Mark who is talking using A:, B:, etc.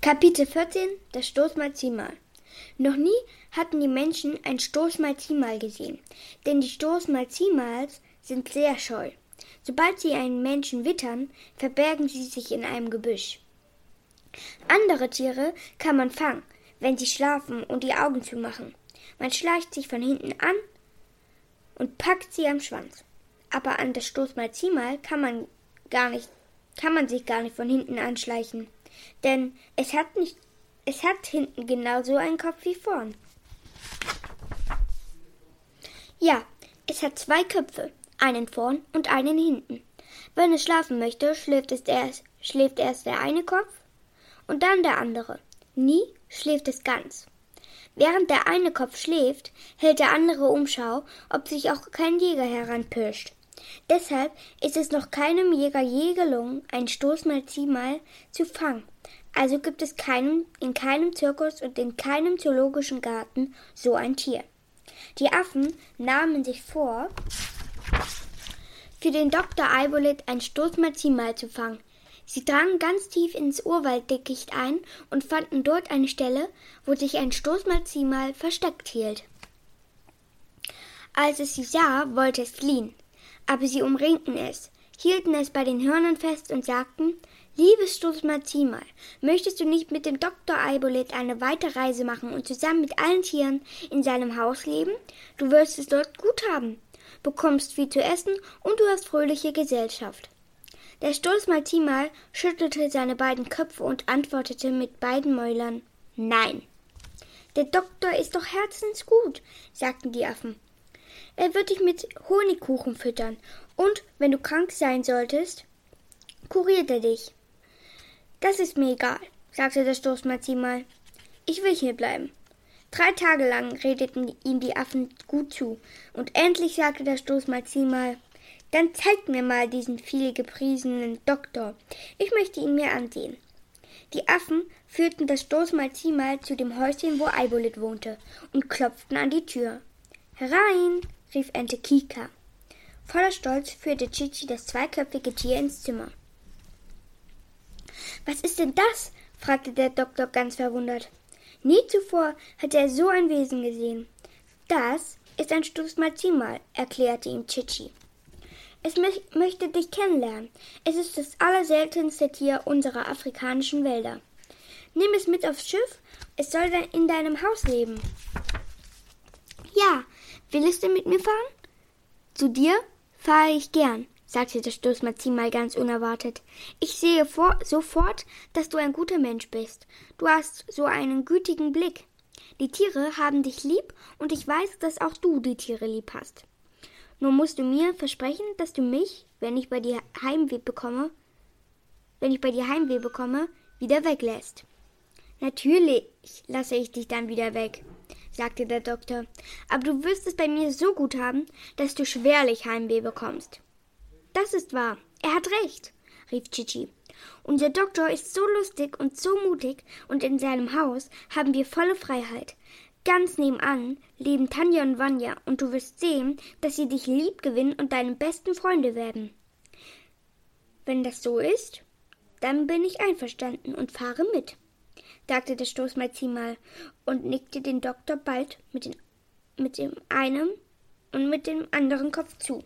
A: Kapitel 14 Das Stoßmalziehmal Noch nie hatten die Menschen ein Stoßmalziehmal gesehen, denn die Stoßmalziehmals sind sehr scheu. Sobald sie einen Menschen wittern, verbergen sie sich in einem Gebüsch. Andere Tiere kann man fangen, wenn sie schlafen und die Augen zumachen. Man schleicht sich von hinten an und packt sie am Schwanz. Aber an das Stoßmalziehmal kann man gar nicht, kann man sich gar nicht von hinten anschleichen denn es hat nicht, es hat hinten genauso einen Kopf wie vorn. Ja, es hat zwei Köpfe, einen vorn und einen hinten. Wenn es schlafen möchte, schläft, es erst, schläft erst der eine Kopf und dann der andere. Nie schläft es ganz. Während der eine Kopf schläft, hält der andere Umschau, ob sich auch kein Jäger heranpirscht. Deshalb ist es noch keinem Jäger je gelungen, ein Stoßmalziehmal zu fangen. Also gibt es keinen, in keinem Zirkus und in keinem zoologischen Garten so ein Tier. Die Affen nahmen sich vor, für den Dr. Eibolit ein Stoßmalziehmal zu fangen. Sie drangen ganz tief ins Urwalddickicht ein und fanden dort eine Stelle, wo sich ein Stoßmalziehmal versteckt hielt. Als es sie sah, wollte es fliehen aber sie umringten es, hielten es bei den Hörnern fest und sagten Liebes Stoßmalziehmal, möchtest du nicht mit dem Dr. Eibolet eine weite Reise machen und zusammen mit allen Tieren in seinem Haus leben? Du wirst es dort gut haben, bekommst viel zu essen und du hast fröhliche Gesellschaft. Der Stoßmalziehmal schüttelte seine beiden Köpfe und antwortete mit beiden Mäulern Nein. Der Doktor ist doch herzensgut, sagten die Affen. Er wird dich mit Honigkuchen füttern. Und wenn du krank sein solltest, kuriert er dich. Das ist mir egal, sagte das Stoßmalziehmal. Ich will hier bleiben. Drei Tage lang redeten ihm die Affen gut zu, und endlich sagte das Stoßmalziehmal, dann zeigt mir mal diesen viel gepriesenen Doktor. Ich möchte ihn mir ansehen. Die Affen führten das Stoßmalziehmal zu dem Häuschen, wo Eibolit wohnte, und klopften an die Tür. Herein! rief Ente Kika. Voller Stolz führte Chichi das zweiköpfige Tier ins Zimmer. Was ist denn das? fragte der Doktor ganz verwundert. Nie zuvor hatte er so ein Wesen gesehen. Das ist ein Stoßmalzimal, erklärte ihm Chichi. Es möchte dich kennenlernen. Es ist das allerseltenste Tier unserer afrikanischen Wälder. Nimm es mit aufs Schiff. Es soll in deinem Haus leben. Willst du mit mir fahren? Zu dir fahre ich gern, sagte der Stoßmazin mal ganz unerwartet. Ich sehe vor, sofort, dass du ein guter Mensch bist. Du hast so einen gütigen Blick. Die Tiere haben dich lieb und ich weiß, dass auch du die Tiere lieb hast. Nur musst du mir versprechen, dass du mich, wenn ich bei dir Heimweh bekomme, wenn ich bei dir Heimweh bekomme, wieder weglässt. Natürlich lasse ich dich dann wieder weg, sagte der Doktor, aber du wirst es bei mir so gut haben, dass du schwerlich Heimweh bekommst. Das ist wahr, er hat recht, rief Chichi. Unser Doktor ist so lustig und so mutig, und in seinem Haus haben wir volle Freiheit. Ganz nebenan leben Tanja und Vanya, und du wirst sehen, dass sie dich lieb gewinnen und deine besten Freunde werden. Wenn das so ist, dann bin ich einverstanden und fahre mit sagte der Stoßmalzieh mal und nickte den Doktor bald mit, den, mit dem einen und mit dem anderen Kopf zu.